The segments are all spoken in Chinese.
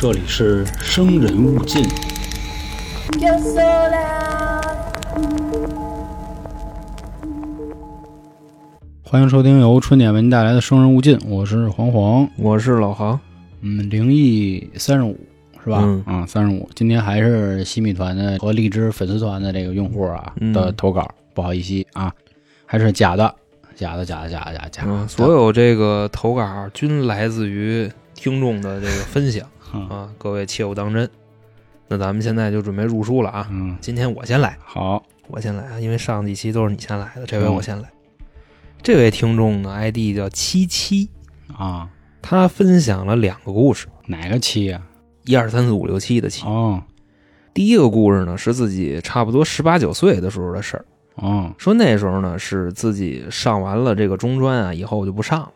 这里是生人勿近。Yo sola. 欢迎收听由春点为您带来的《生人勿进》，我是黄黄。我是老航，嗯，灵异三十五是吧？嗯啊，三十五。今天还是西米团的和荔枝粉丝团的这个用户啊、嗯的投稿，不好意思啊，还是假的，假的，假的，假的，假的，假的。嗯，所有这个投稿均来自于听众的这个分享嗯。啊，各位切勿当真。那咱们现在就准备入书了啊，嗯，今天我先来，好，我先来啊，因为上几期都是你先来的，这回嗯。我先来。这位听众呢，ID 叫七七，啊，他分享了两个故事，哪个七呀、一二三四五六七的七。哦，第一个故事呢是自己差不多十八九岁的时候的事儿，哦，说那时候呢是自己上完了这个中专啊，以后就不上了，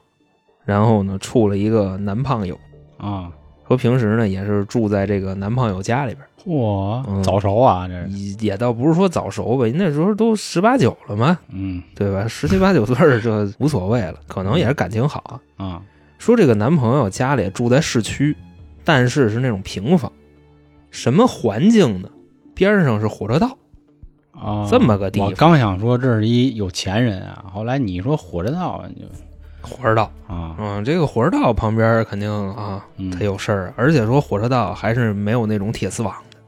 然后呢处了一个男胖友，啊，说平时呢也是住在这个男朋友家里边嚯，嗯早熟啊，这也也倒不是说早熟吧，那时候都十八九了嘛，嗯对吧？十七八九岁儿这无所谓了，可能也是感情好。啊，说这个男朋友家里住在市区，但是是那种平房，什么环境呢？边上是火车道，啊，这么个地方我刚想说这是一有钱人啊，后来你说火车道你就火车道，啊，嗯，这个火车道旁边肯定啊，嗯。它有事儿，而且说火车道还是没有那种铁丝网的，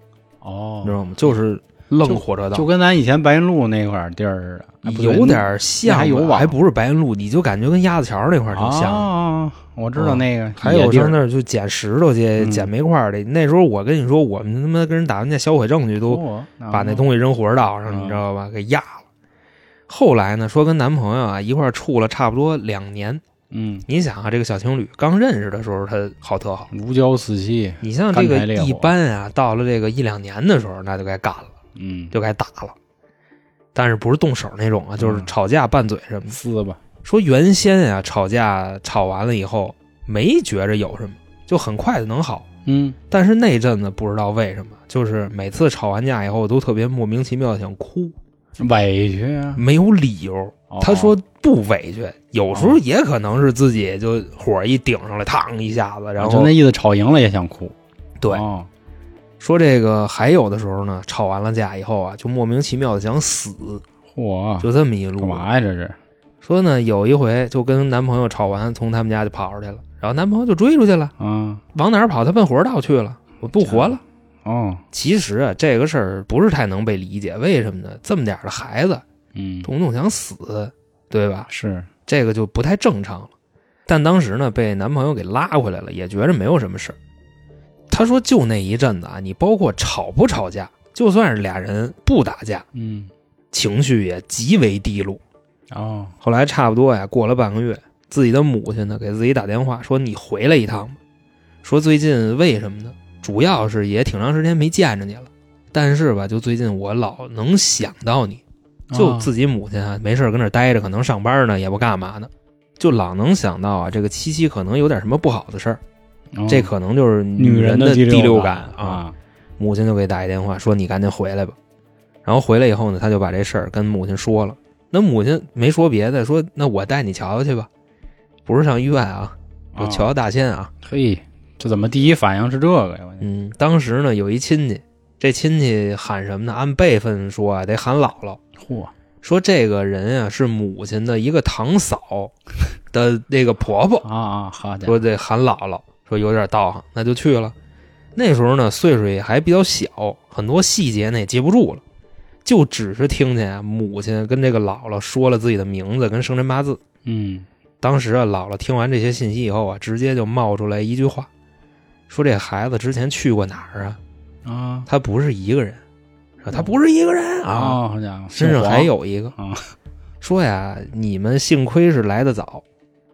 哦。你知，道吗？就是愣火车道，就跟咱以前白云路那块儿地儿似的，有点像，还有网。还不是白云路，你就感觉跟鸭子桥那块儿挺像。啊，我知道嗯那个，还有野地儿。上那儿就捡石头去、嗯。捡煤块儿的。那时候我跟你说，我们他妈跟人打完架销毁证据，都把那东西扔火车道上，嗯你知道吧？给压了。后来呢，说跟男朋友啊一块儿处了差不多两年。嗯，你想啊，这个小情侣刚认识的时候，他好特好。如胶似漆，你像这个一般啊，到了这个一两年的时候，那就该干了，嗯，就该打了。但是不是动手那种啊，就是嗯吵架拌嘴什么。撕吧，说原先啊、吵架吵完了以后没觉着有什么，就很快就能好。嗯，但是那阵子不知道为什么，就是每次吵完架以后都特别莫名其妙的想哭，委屈啊，没有理由。哦他说不委屈，有时候也可能是自己就火一顶上来，嘡一下子，然后就那意思，吵赢了也想哭，对哦说这个还有的时候呢，吵完了架以后啊，就莫名其妙的想死，嚯，就这么一路干。嘛呀这是？说呢，有一回就跟男朋友吵完，从他们家就跑出去了，然后男朋友就追出去了，嗯，往哪儿跑？他奔火车道去了，我不活了。哦，其实啊，这个事儿不是太能被理解，为什么呢？这么点儿的孩子，嗯，动不动想死，对吧？是，这个就不太正常了。但当时呢，被男朋友给拉回来了，也觉着没有什么事儿。他说，就那一阵子啊，你包括吵不吵架，就算是俩人不打架，嗯，情绪也极为低落。哦，后来差不多呀，过了半个月，自己的母亲呢给自己打电话说：“你回来一趟吧。”说最近为什么呢？主要是也挺长时间没见着你了，但是吧，就最近我老能想到你，就哦自己母亲啊，没事儿跟那儿待着，可能上班呢，也不干嘛呢，就老能想到啊，这个七七可能有点什么不好的事儿，哦这可能就是女人的第六感啊。啊，母亲就给打一电话说：“你赶紧回来吧。”然后回来以后呢，他就把这事儿跟母亲说了。那母亲没说别的，说：“那我带你瞧瞧去吧，不是上医院啊，就哦瞧瞧大仙啊。嘿，这怎么第一反应是这个呀？嗯，当时呢有一亲戚，这亲戚喊什么呢？按辈分说啊，得喊姥姥。嚯，说这个人啊是母亲的一个堂嫂的那个婆婆，啊啊，好家伙，说得喊姥姥，说有点道行，那就去了。那时候呢，岁数也还比较小，很多细节呢也记不住了，就只是听见啊，母亲跟这个姥姥说了自己的名字跟生辰八字。嗯，当时啊，姥姥听完这些信息以后啊，直接就冒出来一句话，说这孩子之前去过哪儿啊？啊他不是一个人，说他不是一个人啊，啊，好家伙，身上还有一个。啊，说呀，你们幸亏是来的早。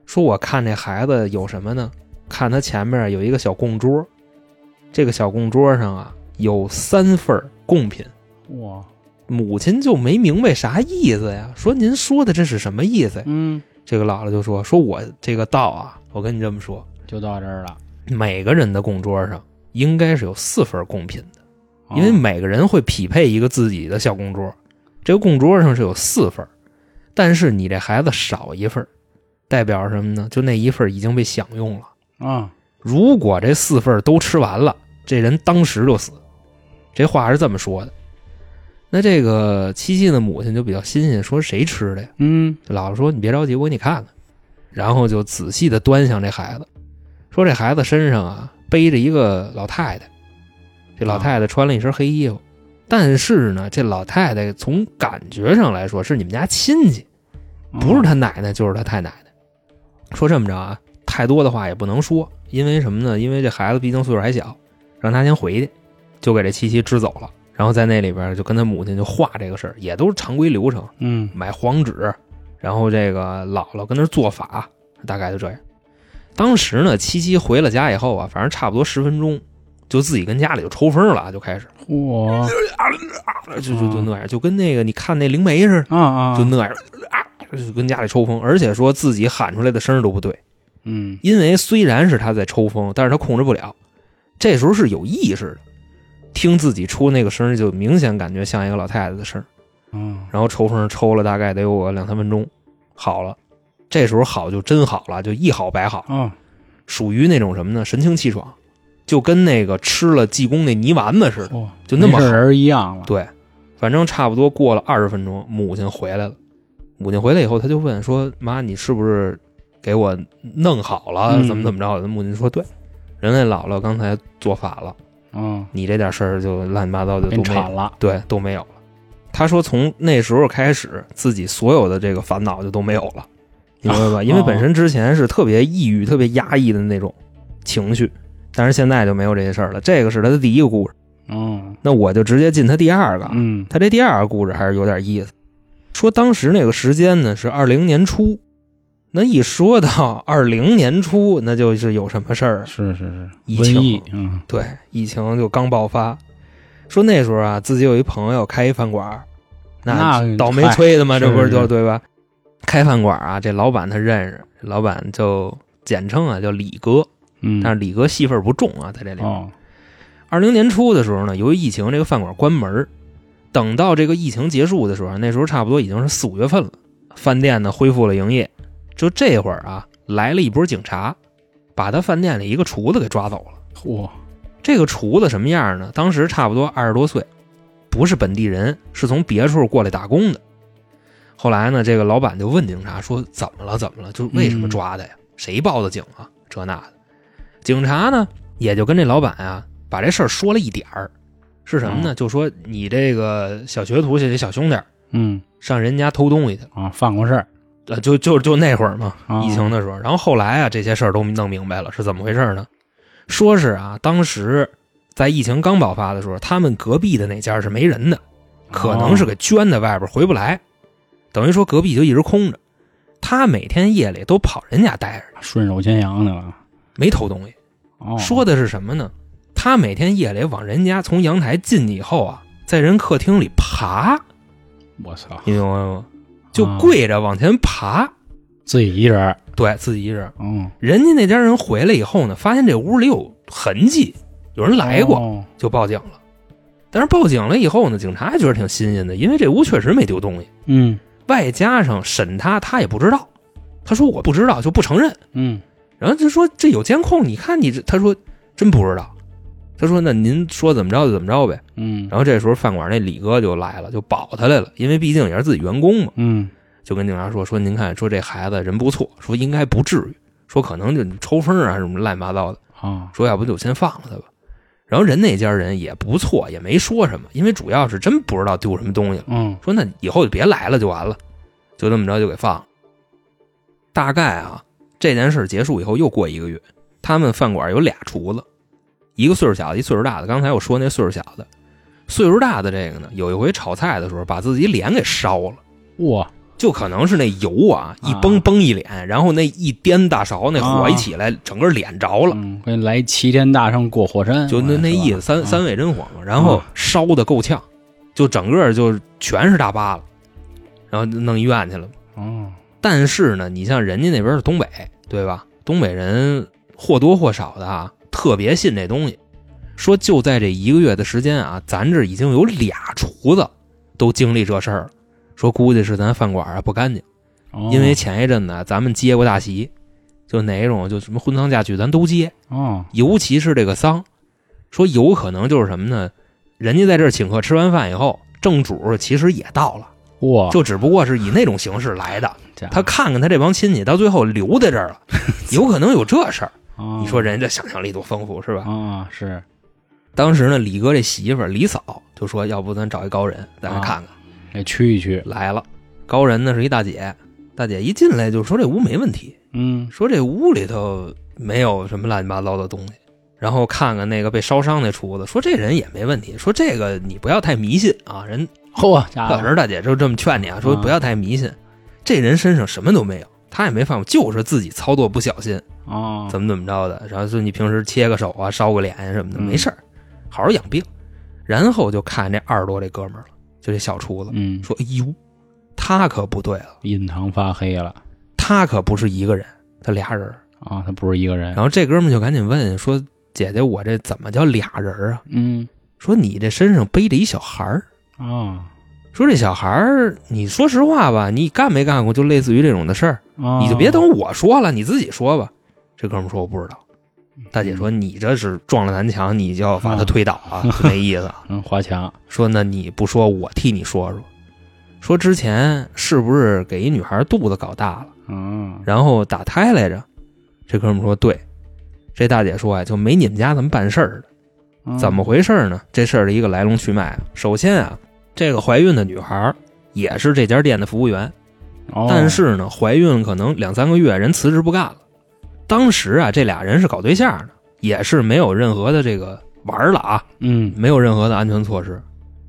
说我看这孩子有什么呢？看他前面有一个小供桌，这个小供桌上啊有三份贡品。哇，母亲就没明白啥意思呀，说您说的这是什么意思呀？嗯，这个姥姥就说：“说我这个道啊，我跟你这么说，就到这儿了，每个人的供桌上应该是有四份贡品的，哦因为每个人会匹配一个自己的小供桌，这个供桌上是有四份，但是你这孩子少一份，代表什么呢？就那一份已经被享用了。啊，如果这四份都吃完了，这人当时就死。这话是这么说的。那这个七七的母亲就比较新鲜，说谁吃的呀？嗯这姥姥说：“你别着急，我给你看看。”然后就仔细的端详这孩子，说这孩子身上啊背着一个老太太，这老太太穿了一身黑衣服，但是呢，这老太太从感觉上来说是你们家亲戚，不是他奶奶就是他太奶奶。说这么着啊，太多的话也不能说，因为什么呢？因为这孩子毕竟岁数还小，让他先回去，就给这七七支走了。然后在那里边就跟他母亲就画这个事儿，也都是常规流程，嗯买黄纸，然后这个姥姥跟那儿做法，大概就这样。当时呢，七七回了家以后啊，反正差不多十分钟，就自己跟家里就抽风了，就开始。嚯。就就就那样，就跟那个你看那灵媒似的，啊啊，就那样啊，就跟家里抽风，而且说自己喊出来的声都不对，嗯。因为虽然是他在抽风，但是他控制不了，这时候是有意识的，听自己出那个声，就明显感觉像一个老太太的声。嗯。然后抽风抽了大概得有个两三分钟，好了。这时候好就真好了，就一好百好，啊属于那种什么呢？神清气爽，就跟那个吃了济公那泥丸子似的，嚯，就那么好人一样了。对，反正差不多过了二十分钟，母亲回来了。母亲回来以后，他就问说：“妈，你是不是给我弄好了？嗯怎么怎么着的？”母亲说：“对，人家姥姥刚才做法了，嗯，你这点事儿就乱七八糟就都铲了。对，都没有了。他说从那时候开始，自己所有的这个烦恼就都没有了，你明白吧？因为本身之前是特别抑郁、特别压抑的那种情绪，但是现在就没有这些事儿了。这个是他的第一个故事，嗯那我就直接进他第二个。嗯他这第二个故事还是有点意思。说当时那个时间呢是二零年初，那一说到二零年初，那就是有什么事儿啊？是是是，疫情疫，嗯对，疫情就刚爆发。说那时候啊，自己有一朋友开一饭馆，那倒霉催的嘛，这不是是就对吧？开饭馆啊，这老板他认识，老板就简称啊叫李哥，嗯，但是李哥戏份不重啊，在这里。哦，二零年初的时候呢，由于疫情，这个饭馆关门儿。等到这个疫情结束的时候，那时候差不多已经是四五月份了，饭店呢恢复了营业。就这会儿啊，来了一波警察，把他饭店里一个厨子给抓走了。嚯，这个厨子什么样呢？当时差不多二十多岁，不是本地人，是从别处过来打工的。后来呢，这个老板就问警察说：“怎么了？怎么了？就为什么抓的呀？谁报的警啊？这那的。”警察呢，也就跟这老板啊，把这事儿说了一点儿，是什么呢？就说你这个小学徒，这小兄弟嗯上人家偷东西去，啊，犯过事儿，呃，就就就那会儿嘛，啊疫情的时候。然后后来啊，这些事儿都弄明白了，是怎么回事呢？说是啊，当时在疫情刚爆发的时候，他们隔壁的那家是没人的，可能是给圈在外边回不来，等于说隔壁就一直空着。他每天夜里都跑人家待着，顺手牵羊的了。没偷东西。哦，说的是什么呢？他每天夜里往人家从阳台进去以后啊，在人客厅里爬，我操，你明白吗？就啊跪着往前爬，自己一人，对自己一人。嗯，人家那家人回来以后呢，发现这屋里有痕迹，有人来过，哦就报警了。但是报警了以后呢，警察觉得挺新鲜的，因为这屋确实没丢东西，嗯外加上审他，他也不知道，他说我不知道，就不承认。嗯然后就说这有监控，你看你这，他说真不知道。他说那您说怎么着就怎么着呗。嗯，然后这时候饭馆那李哥就来了，就保他来了，因为毕竟也是自己员工嘛，嗯就跟警察说说您看，说这孩子人不错，说应该不至于，说可能就抽风啊什么乱七八糟的。啊，说要不就先放了他吧。然后人那家人也不错，也没说什么，因为主要是真不知道丢什么东西了。嗯说那以后就别来了，就完了，就这么着就给放了。大概啊，这件事结束以后又过一个月，他们饭馆有俩厨子，一个岁数小的，一岁数大的。刚才我说那岁数小的，岁数大的这个呢，有一回炒菜的时候把自己脸给烧了。哇，就可能是那油啊，一崩崩一脸，然后那一颠大勺，那火一起来，整个脸着了。来齐天大圣过火山，就那那意思，三嗯三味真火嘛，然后烧的够呛，就整个就全是大疤了，然后弄医院去了。哦，但是呢，你像人家那边是东北，对吧？东北人或多或少的啊，特别信这东西。说就在这一个月的时间啊，咱这已经有俩厨子都经历这事儿了。说估计是咱饭馆啊不干净，哦因为前一阵子啊咱们接过大席，就哪一种就什么婚丧嫁娶咱都接，哦，尤其是这个丧，说有可能就是什么呢？人家在这儿请客吃完饭以后，正主其实也到了，哇，就只不过是以那种形式来的。他看看他这帮亲戚，到最后留在这儿了，有可能有这事你说人家想象力多丰富是吧？啊是当时呢，李哥这媳妇儿李嫂就说：“要不咱找一高人，咱来啊看看。得去一驱，来了，高人呢是一大姐，大姐一进来就说这屋没问题，嗯说这屋里头没有什么乱七八糟的东西。然后看看那个被烧伤那厨子，说这人也没问题，说这个你不要太迷信啊。人嚯可是大姐就这么劝你啊，说啊不要太迷信，这人身上什么都没有，他也没犯过，就是自己操作不小心，哦，怎么怎么着的。然后说你平时切个手啊，烧个脸什么的，嗯没事儿，好好养病。然后就看这二十多这哥们儿了，就这小厨子，嗯，说：“哎呦，他可不对了，印堂发黑了他可不是一个人，他俩人儿。啊，他不是一个人然，后这哥们就赶紧问说：“姐姐，我这怎么叫俩人儿啊？嗯说你这身上背着一小孩儿。啊说这小孩儿，你说实话吧，你干没干过就类似于这种的事你就别等我说了，你自己说吧。”这哥们说：“我不知道。”大姐说：“你这是撞了南墙，你就要把他推倒啊，就那意思。嗯花墙，说那你不说，我替你说说。说之前是不是给一女孩肚子搞大了，嗯然后打胎来着？这哥们说对。这大姐说啊，就没你们家这么办事儿的。嗯怎么回事呢？这事儿的一个来龙去脉啊。首先啊，这个怀孕的女孩也是这家店的服务员，哦但是呢，怀孕可能两三个月，人辞职不干了。当时啊，这俩人是搞对象的，也是没有任何的这个玩儿了啊，嗯没有任何的安全措施，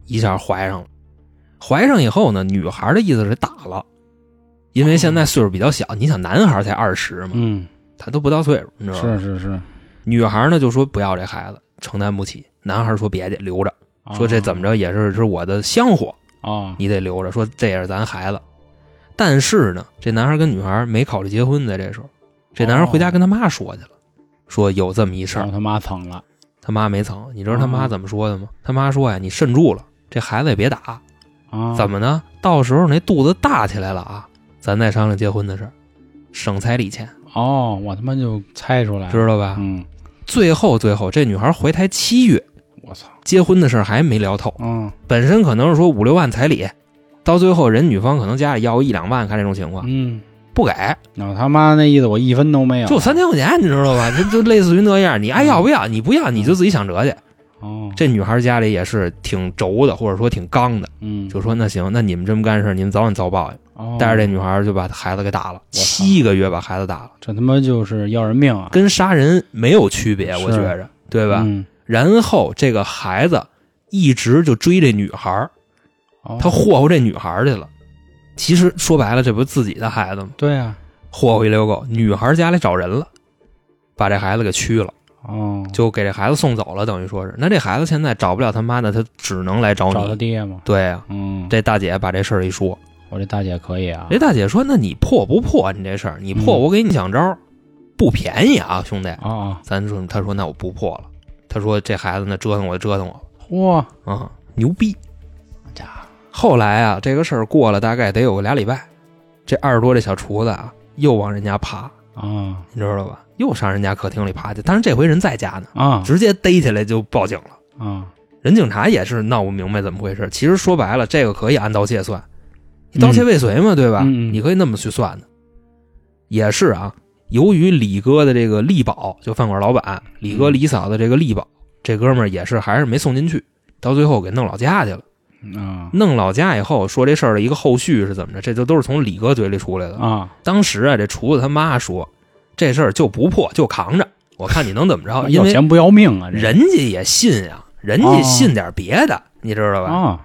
一下怀上了。怀上以后呢，女孩的意思是打了，因为现在岁数比较小，你想男孩才二十嘛，嗯他都不到岁数，你知道吗？是是是，女孩呢就说不要这孩子，承担不起。男孩说别介，留着，说这怎么着也是是我的香火，啊你得留着。说这也是咱孩子。但是呢，这男孩跟女孩没考虑结婚，在这时候，这男孩回家跟他妈说去了，说有这么一事儿让，他妈蹭了他妈没曾。你知道他妈哦怎么说的吗？他妈说呀，你慎住了，这孩子也别打。啊？怎么呢？到时候那肚子大起来了啊，咱再商量结婚的事儿，省彩礼钱，哦，我他妈就猜出来了，知道吧？嗯，最后最后，这女孩怀胎七月，我操，结婚的事儿还没聊透。嗯本身可能是说五六万彩礼，到最后人女方可能家里要个一两万，看这种情况嗯，不给，那他妈那意思我一分都没有，就三千块钱，你知道吧？就就类似于那样，你爱要不要？你不要你就自己想辙去。哦，这女孩家里也是挺轴的，或者说挺刚的，嗯就说那行，那你们这么干事，你们早晚遭报应。哦带着这女孩就把孩子给打了，操七个月把孩子打了，这他妈就是要人命啊，跟杀人没有区别，我觉着，对吧？嗯，然后这个孩子一直就追这女孩，哦他霍霍这女孩去了。其实说白了，这不是自己的孩子吗？对啊，霍霍一溜狗，女孩家里找人了，把这孩子给屈了，哦，就给这孩子送走了，等于说是。那这孩子现在找不了他妈呢，他只能来找你找他你。爹嘛，对呀、嗯，这大姐把这事儿一说，我这大姐可以啊，这大姐说：“那你破不破？你这事儿，你破，嗯我给你想招儿，不便宜啊，兄弟。啊，咱说，他说那我不破了。他说这孩子呢折腾我就折腾我嚯，啊、牛逼。家伙，后来啊，这个事儿过了大概得有个俩礼拜，这二十多这小厨子啊又往人家爬，啊你知道吧？又上人家客厅里爬去。但是这回人在家呢，啊直接逮起来就报警了。啊，人警察也是闹不明白怎么回事。其实说白了，这个可以按盗窃算，你盗窃未遂嘛，对吧？你可以那么去算的。也是啊，由于李哥的这个力保，就饭馆老板李哥嗯李嫂的这个力保，这哥们儿也是还是没送进去，到最后给弄老家去了。啊弄老家以后说这事儿的一个后续是怎么着？这就都是从李哥嘴里出来的。啊，当时啊，这厨子他妈说，这事儿就不破，就扛着，我看你能怎么着？因为要钱不要命啊，人家也信呀，人家信点别的，你知道吧？啊，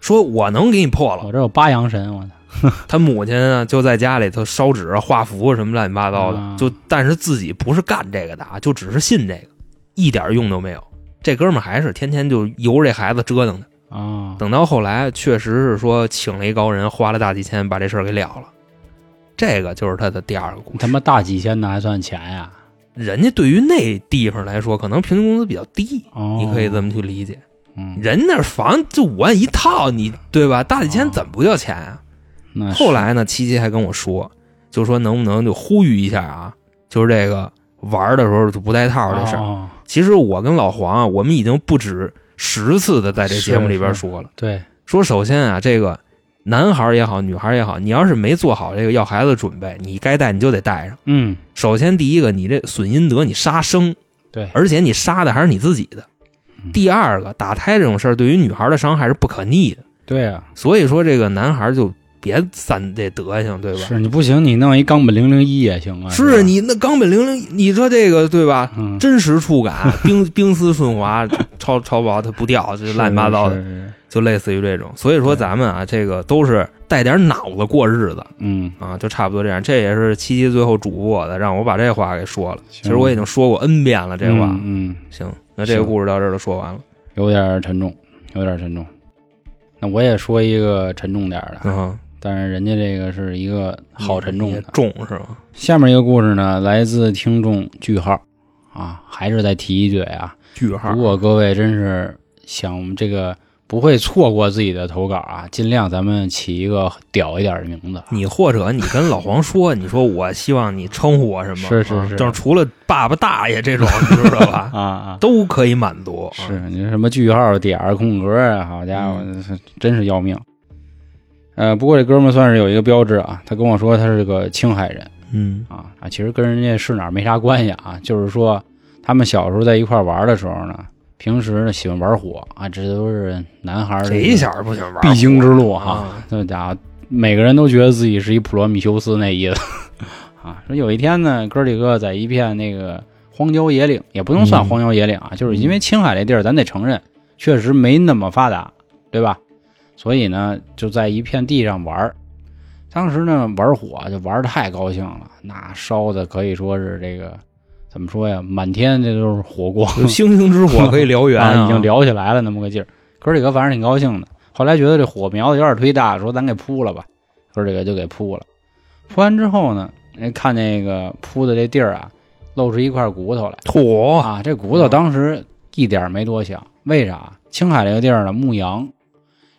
说我能给你破了。我这有八阳神，我操，他母亲啊，就在家里头烧纸、画符什么乱七八糟的，啊就但是自己不是干这个的啊，就只是信这个，一点用都没有。这哥们儿还是天天就由着这孩子折腾他。啊，等到后来，确实是说请了一高人，花了大几千把这事儿给了了。这个就是他的第二个故事。他妈大几千的还算钱呀？人家对于那地方来说，可能平均工资比较低，哦，你可以这么去理解。嗯，人那房就五万一套，你对吧？大几千哦怎么不叫钱啊？那后来呢，七七还跟我说，就说能不能就呼吁一下啊，就是这个玩的时候就不带套的事儿。哦其实我跟老黄啊，我们已经不止十次的在这节目里边说了，对，说首先啊，这个男孩也好，女孩也好，你要是没做好这个要孩子的准备，你该带你就得带上。嗯，首先第一个，你这损阴德，你杀生，对，而且你杀的还是你自己的。嗯第二个，打胎这种事儿对于女孩的伤害是不可逆的，对啊，所以说这个男孩就别散这德行，对吧？是你不行，你弄一冈本零零一也行啊。吧，是你那冈本零零，你说这个对吧？嗯，真实触感，冰冰丝顺滑，超超薄它不掉，这乱七八糟的，是，是是就类似于这种。所以说咱们啊，这个都是带点脑子过日子嗯，啊，就差不多这样。这也是七七最后嘱咐我的，让我把这话给说了。其其实我已经说过 N 遍了这话。嗯，嗯行，那这个故事到这儿就说完了。有点沉重，有点沉重。那我也说一个沉重点儿的，嗯，但是人家这个是一个好沉重的。重是吧？下面一个故事呢，来自听众句号啊，还是再提一句啊。句号如。果各位真是想这个不会错过自己的投稿啊，尽量咱们起一个屌一点的名字。你或者你跟老黄说，你说我希望你称呼我什么？是是是啊就是除了爸爸大爷这种，你知道吧？啊啊，都可以满足。啊是你什么句号、点儿、空格啊，好家伙，嗯真是要命。呃，不过这哥们儿算是有一个标志啊，他跟我说他是个青海人嗯啊啊，其实跟人家是哪儿没啥关系啊，就是说他们小时候在一块儿玩的时候呢，平时呢喜欢玩火啊，这都是男孩儿谁小时候不喜欢玩必经之路哈啊。这家伙，每个人都觉得自己是一普罗米修斯那意思 啊。说有一天呢，哥几个在一片那个荒郊野岭，也不能算嗯荒郊野岭啊，就是因为青海这地儿，咱得承认，确实没那么发达，对吧？所以呢，就在一片地上玩儿。当时呢，玩火就玩的太高兴了，那烧的可以说是这个怎么说呀，满天这都是火光，星星之火 可以燎原啊，已经燎起来了那么个劲儿。哥几个反正挺高兴的。后来觉得这火苗子有点忒大，说咱给扑了吧。哥几个就给扑了。扑完之后呢，哎，看那个扑的这地儿啊，露出一块骨头来土，啊。这骨头当时一点没多想，为啥？青海这个地儿呢，牧羊，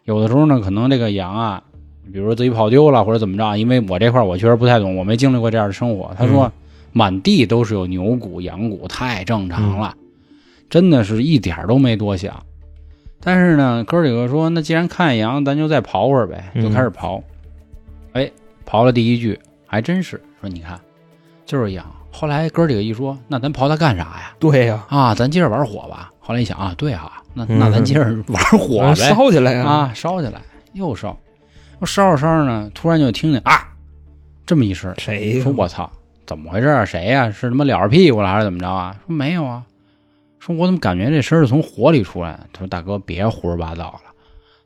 有的时候呢，可能这个羊啊，比如说自己跑丢了或者怎么着，因为我这块儿我确实不太懂，我没经历过这样的生活。他说。满地都是有牛骨、羊骨，太正常了，真的是一点儿都没多想。但是呢，哥几个说，那既然看见羊，咱就再刨会儿呗，嗯就开始刨。哎，刨了第一句，还真是说，你看，就是羊。后来哥几个一说，那咱刨它干啥呀？对呀，啊，咱接着玩火吧。后来一想啊，对哈、那嗯那咱接着 玩火呗，烧起来呀！啊，烧起来，又烧，又烧着烧着呢，突然就听见啊，这么一声，谁呀说我操，怎么回事啊？谁呀、是他妈撩着屁股了还是怎么着啊？说没有啊，说我怎么感觉这声是从火里出来的？他说大哥别胡说八道了，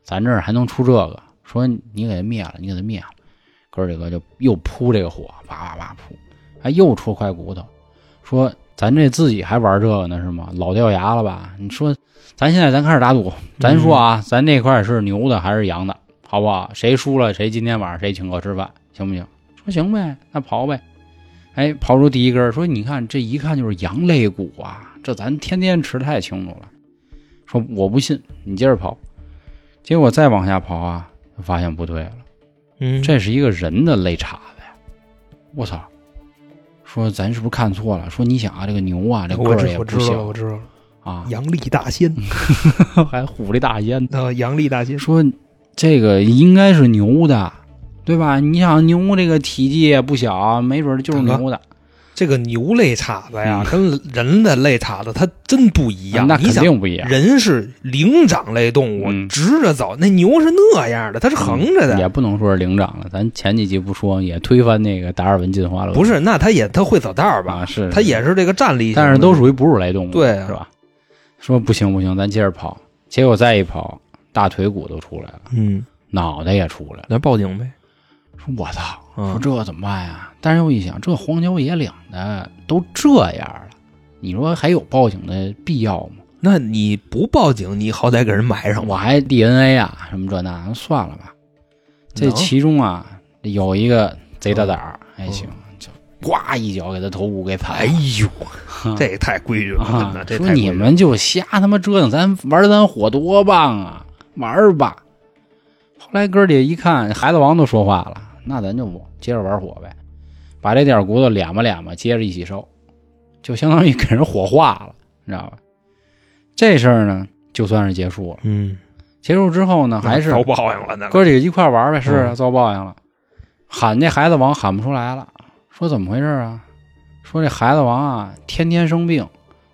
咱这儿还能出这个？说你给他灭了，你给他灭了。哥几个就又扑这个火，哇哇哇扑，还又戳块骨头，说咱这自己还玩这个呢是吗？老掉牙了吧？你说咱现在咱开始打赌，咱说啊，咱这块是牛的还是羊的，好不好？谁输了谁今天晚上谁请客吃饭，行不行？说行呗，那刨呗。哎，刨出第一根，说你看这一看就是羊肋骨啊，这咱天天吃太清楚了。说我不信，你接着刨。结果再往下刨啊，发现不对了，嗯，这是一个人的肋叉子呀！我操！说咱是不是看错了？说你想啊，这个牛啊，这个我知儿也不我知道了，小我知道了，啊，阳历大仙，还虎力大仙呢，阳历大仙，说这个应该是牛的，对吧？你想牛这个体积也不小，没准就是牛的。这个牛肋叉子呀，嗯跟人的肋叉子它真不一样。那肯，定不一样，人是灵长类动物，嗯直着走，那牛是那样的，它是横着的。也不能说是灵长了。咱前几集不说也推翻那个达尔文进化了，不是，那它也它会走道儿吧？啊？是它也是这个站立，但是都属于哺乳类动物，对啊是吧？说不行不行，咱接着跑。结果再一跑，大腿骨都出来了，嗯，脑袋也出来了。那报警呗。说我操，嗯说这怎么办呀？但是又一想，这荒郊野岭的都这样了，你说还有报警的必要吗？那你不报警，你好歹给人埋上吧。我还 DNA 啊，什么这那，算了吧。这其中啊，有一个贼大胆儿，还嗯行，就呱一脚给他头骨给踩哎了。呦，这也太规矩了，啊，，这你们就瞎他妈折腾，咱玩咱火多棒啊，玩吧。后来哥儿姐一看，孩子王都说话了，那咱就接着玩火呗。把这点骨头敛吧敛吧，接着一起烧，就相当于给人火化了，你知道吧？这事儿呢，就算是结束了。嗯，结束之后呢，还是遭报应了，那哥几个一块玩呗，是遭报应了。喊这孩子王喊不出来了，说怎么回事啊？说这孩子王啊，天天生病，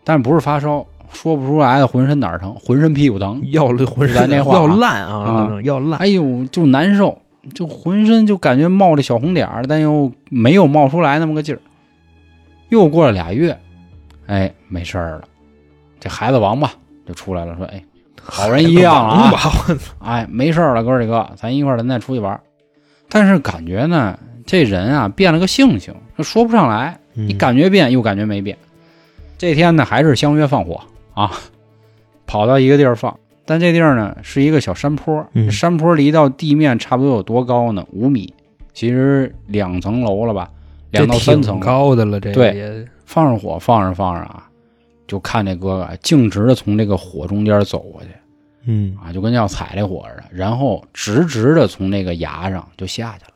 但不是发烧，说不出来的，浑身哪儿疼，浑身屁股疼，要了浑身咱这话啊要烂啊啊，要烂。哎呦，就难受，就浑身就感觉冒着小红点儿，但又没有冒出来那么个劲儿。又过了俩月，哎，没事儿了，这孩子王吧就出来了，说，哎，好人一样了啊吧，哎，没事儿了，哥几个，咱一块儿咱再出去玩。但是感觉呢，这人啊变了个性情，说不上来，你你感觉变又感觉没变。这天呢，还是相约放火啊，跑到一个地儿放，但这地儿呢是一个小山坡，嗯山坡离到地面差不多有多高呢？五米，其实两层楼了吧，两到三层。高的了，这个对也放上火，放着放着啊，就看这哥哥径直的从这个火中间走过去。嗯啊，就跟要踩这火似的，然后直直的从那个崖上就下去了。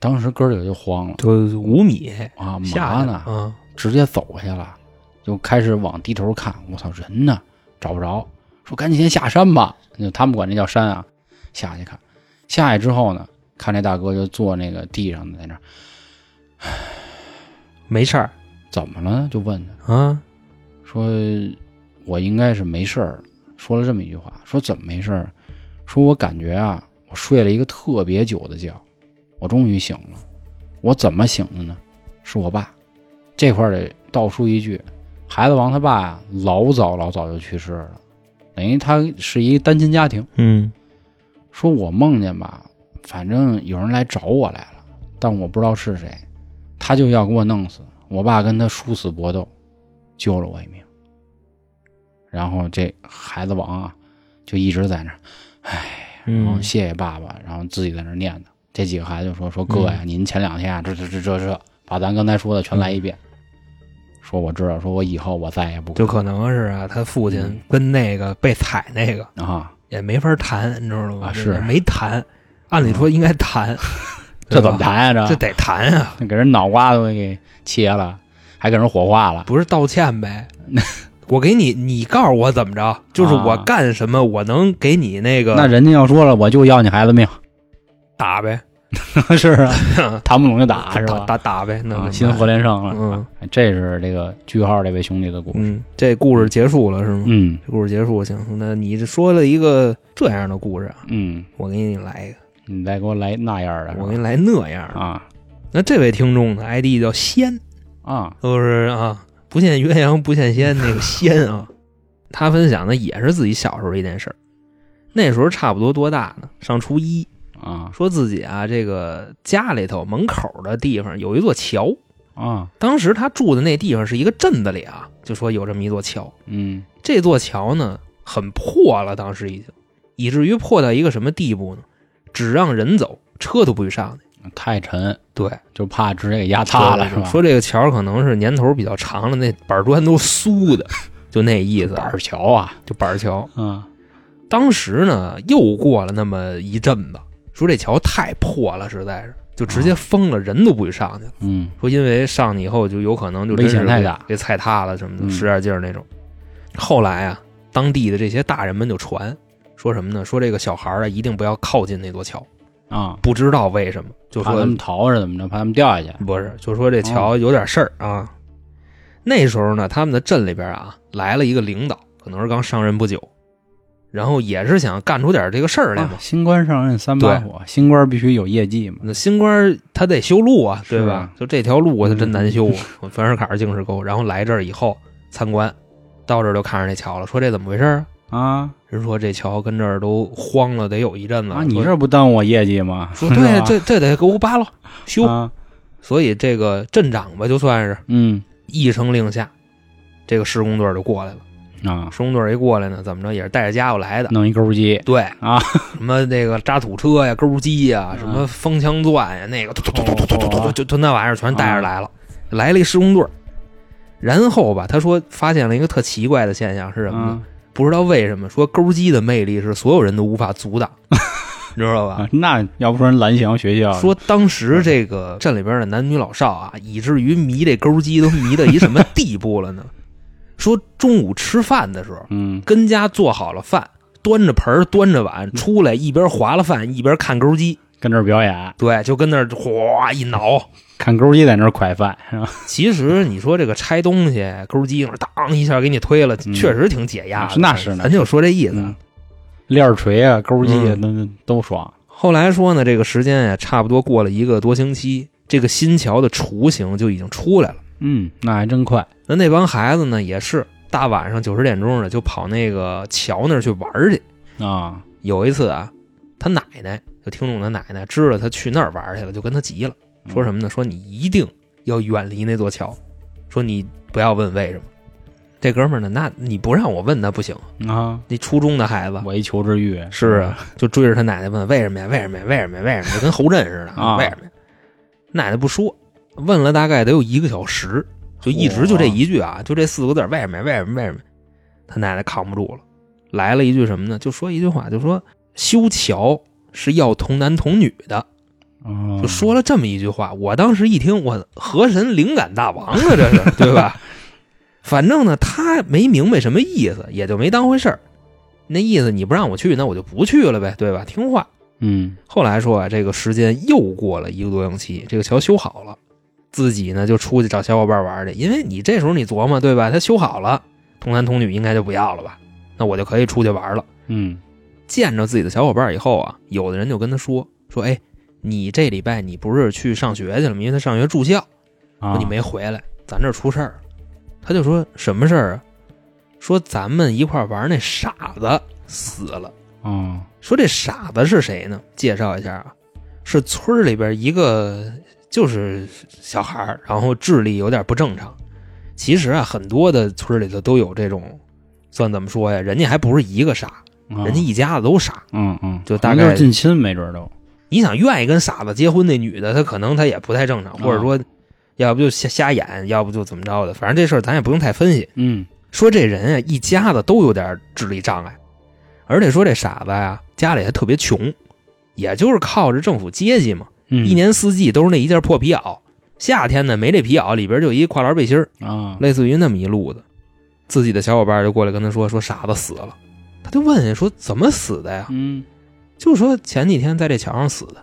当时哥几个就慌了就五米啊，下嘛呢？啊，直接走下去了，就开始往低头看。我操，人呢？找不着。说赶紧先下山吧，就他们管这叫山啊。下去看，下去之后呢，看这大哥就坐那个地上在那儿，没事儿怎么了？就问他啊，说，我应该是没事儿。说了这么一句话，说怎么没事儿？说我感觉啊，我睡了一个特别久的觉，我终于醒了。我怎么醒的呢？是我爸。这块儿得倒出一句，孩子王他爸呀，老早老早就去世了，等于他是一单亲家庭。嗯说我梦见吧，反正有人来找我来了，但我不知道是谁，他就要给我弄死。我爸跟他殊死搏斗，救了我一命。然后这孩子王啊，就一直在那儿，唉，然后嗯谢谢爸爸，然后自己在那儿念叨。这几个孩子就说说哥呀，您前两天啊，这这这这这，把咱刚才说的全来一遍。说我知道，说我以后我再也不就可能是啊，他父亲嗯跟那个被踩那个啊，也没法谈，你知道吗？啊是没谈，按理说应该谈，这怎么？谈呀？这这得谈啊，给人脑瓜都给切了，还给人火化了。不是道歉呗？我给你，你告诉我怎么着？就是我啊干什么，我能给你那个那人家要说了，我就要你孩子命，打呗，是啊，谈不拢就打是吧？打打打呗，那啊，能心活连胜了。嗯啊这是这个句号这位兄弟的故事。嗯，这故事结束了是吗？嗯这故事结束，行，那你这说了一个这样的故事啊，嗯，我给你来一个，你再给我来那样的，我给你来那样的。啊那这位听众的，ID 叫仙，啊就是啊，不羡鸳鸯不羡仙那个仙啊。他分享的也是自己小时候一件事儿，那时候差不多多大呢？上初一，啊说自己啊这个家里头门口的地方有一座桥，啊当时他住的那地方是一个镇子里啊，就说有这么一座桥，嗯这座桥呢很破了，当时已经，以至于破到一个什么地步呢？只让人走，车都不许上去。太沉，对，就怕直接给压塌了是吧？说这个桥可能是年头比较长了，那板砖都酥的，就那意思。板桥啊，就板桥。嗯当时呢，又过了那么一阵子，说这桥太破了，实在是就直接封了，人都不许上去了。嗯说因为上去以后就有可能就危险太大给踩塌了什么的，嗯使点劲儿那种。后来啊，当地的这些大人们就传说什么呢？说这个小孩啊，一定不要靠近那座桥。啊，不知道为什么，就说他们逃是怎么着？怕他们掉下去不是，就说这桥有点事儿啊。那时候呢，他们的镇里边啊来了一个领导，可能是刚上任不久，然后也是想干出点这个事儿来嘛啊。新官上任三把火，新官必须有业绩嘛。那新官他得修路啊，对吧？就这条路啊，它真难修啊，凡是坎儿净是沟。然后来这儿以后参观，到这儿就看上这桥了，说这怎么回事啊？啊人说这桥跟这儿都荒了得有一阵子啊！你这不耽误我业绩吗？说对，这这得给我扒了修。啊所以这个镇长吧，就算是嗯一声令下，这个施工队就过来了。啊，施工队一过来呢，怎么着也是带着家伙来的，弄一钩机，对啊，什么那个渣土车呀、钩机呀、什么风枪钻呀，那个突突突突突突突，就就那玩意儿全带着来了，来了一个施工队，然后吧，他说发现了一个特奇怪的现象是什么呢？不知道为什么，说钩机的魅力是所有人都无法阻挡，你知道吧？那要不说蓝翔学校？说当时这个镇里边的男女老少啊，以至于迷这钩机都迷到一什么地步了呢？说中午吃饭的时候，嗯跟家做好了饭，端着盆儿端着碗出来，一边划了饭一边看钩机，跟这儿表演，对，就跟那儿哗一挠。看钩机在那儿快饭是吧？其实你说这个拆东西，钩机当一下给你推了，嗯确实挺解压的。是那是那咱就说这意思。嗯，链儿锤啊，钩机啊，嗯都都爽。后来说呢，这个时间也，差不多过了一个多星期，这个新桥的雏形就已经出来了。嗯，那还真快。那那帮孩子呢，也是大晚上九十点钟的就跑那个桥那儿去玩去。啊，有一次啊，他奶奶就听众他奶奶知道他去那儿玩去了，就跟他急了，说什么呢？说你一定要远离那座桥，说你不要问为什么。这哥们儿呢，那你不让我问他不行，啊？那初中的孩子我一求知欲是啊，就追着他奶奶问为什么呀？为什么呀？为什么呀？为什么呀？就跟侯震似的啊为什么呀？奶奶不说，问了大概得有一个小时，就一直就这一句啊，就这四个字儿为什么呀？为什么？为什么？他奶奶扛不住了，来了一句什么呢？就说一句话，就说修桥是要童男童女的，嗯就说了这么一句话。我当时一听，我河神灵感大王啊，这是 对吧？反正呢，他没明白什么意思，也就没当回事儿。那意思你不让我去，那我就不去了呗，对吧？听话。嗯后来说啊，这个时间又过了一个多星期，这个桥修好了，自己呢就出去找小伙伴玩去。因为你这时候你琢磨对吧？他修好了，童男童女应该就不要了吧？那我就可以出去玩了。嗯见着自己的小伙伴以后啊，有的人就跟他说说，哎，你这礼拜你不是去上学去了吗？因为他上学住校，你没回来，咱这出事儿了。他就说什么事儿啊？说咱们一块儿玩那傻子死了。嗯说这傻子是谁呢？介绍一下啊，是村里边一个就是小孩儿，然后智力有点不正常。其实啊，很多的村里头都有这种，算怎么说呀？人家还不是一个傻，啊人家一家子都傻。嗯嗯，就大概近亲，没准都你想愿意跟傻子结婚那女的，她可能她也不太正常，或者说，要不就瞎瞎眼，要不就怎么着的。反正这事儿咱也不用太分析。嗯说这人啊，一家子都有点智力障碍，而且说这傻子呀，家里还特别穷，也就是靠着政府接济嘛，嗯，一年四季都是那一件破皮袄，夏天呢没这皮袄，里边就一跨栏背心儿啊，类似于那么一路子。自己的小伙伴就过来跟他说，说傻子死了，他就问说怎么死的呀？嗯就说前几天在这桥上死的。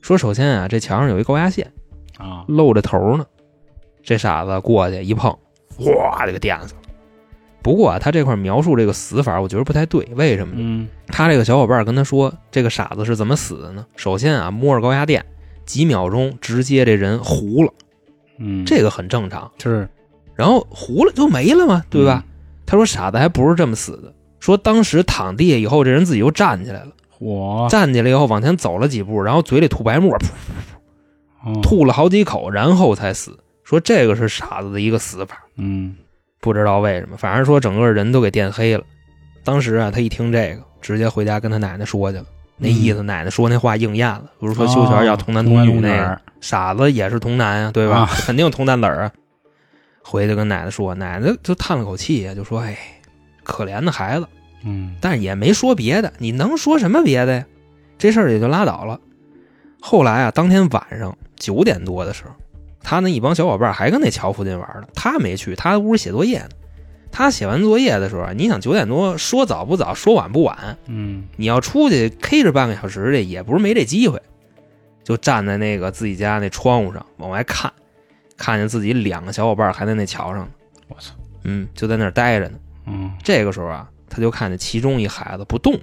说首先啊，这桥上有一高压线，啊，露着头呢。这傻子过去一碰，哗就给电死了。不过啊，他这块描述这个死法，我觉得不太对。为什么呢？嗯他这个小伙伴跟他说，这个傻子是怎么死的呢？首先啊，摸着高压电，几秒钟直接这人糊了，嗯，这个很正常。是然后糊了就没了嘛，对吧？他说傻子还不是这么死的，说当时躺地下以后，这人自己又站起来了，我站起来以后往前走了几步，然后嘴里吐白沫，噗噗噗吐了好几口，然后才死。说这个是傻子的一个死法，嗯不知道为什么，反正说整个人都给电黑了。当时啊，他一听这个，直接回家跟他奶奶说去了。那意思，奶奶说那话应验了，不是说修桥要童男童女那个，傻子也是童男啊，对吧？啊肯定有童男子儿啊。回去跟奶奶说，奶奶就叹了口气啊，就说：“哎，可怜的孩子。”嗯但是也没说别的，你能说什么别的呀？这事儿也就拉倒了。后来啊，当天晚上九点多的时候，他那一帮小伙伴还跟那桥附近玩呢，他没去，他在屋里写作业呢。他写完作业的时候啊，你想九点多，说早不早，说晚不晚，嗯你要出去 K 着半个小时的，也不是没这机会。就站在那个自己家那窗户上往外看，看见自己两个小伙伴还在那桥上呢。我操，嗯，就在那儿待着呢。嗯这个时候啊，他就看见其中一孩子不动了，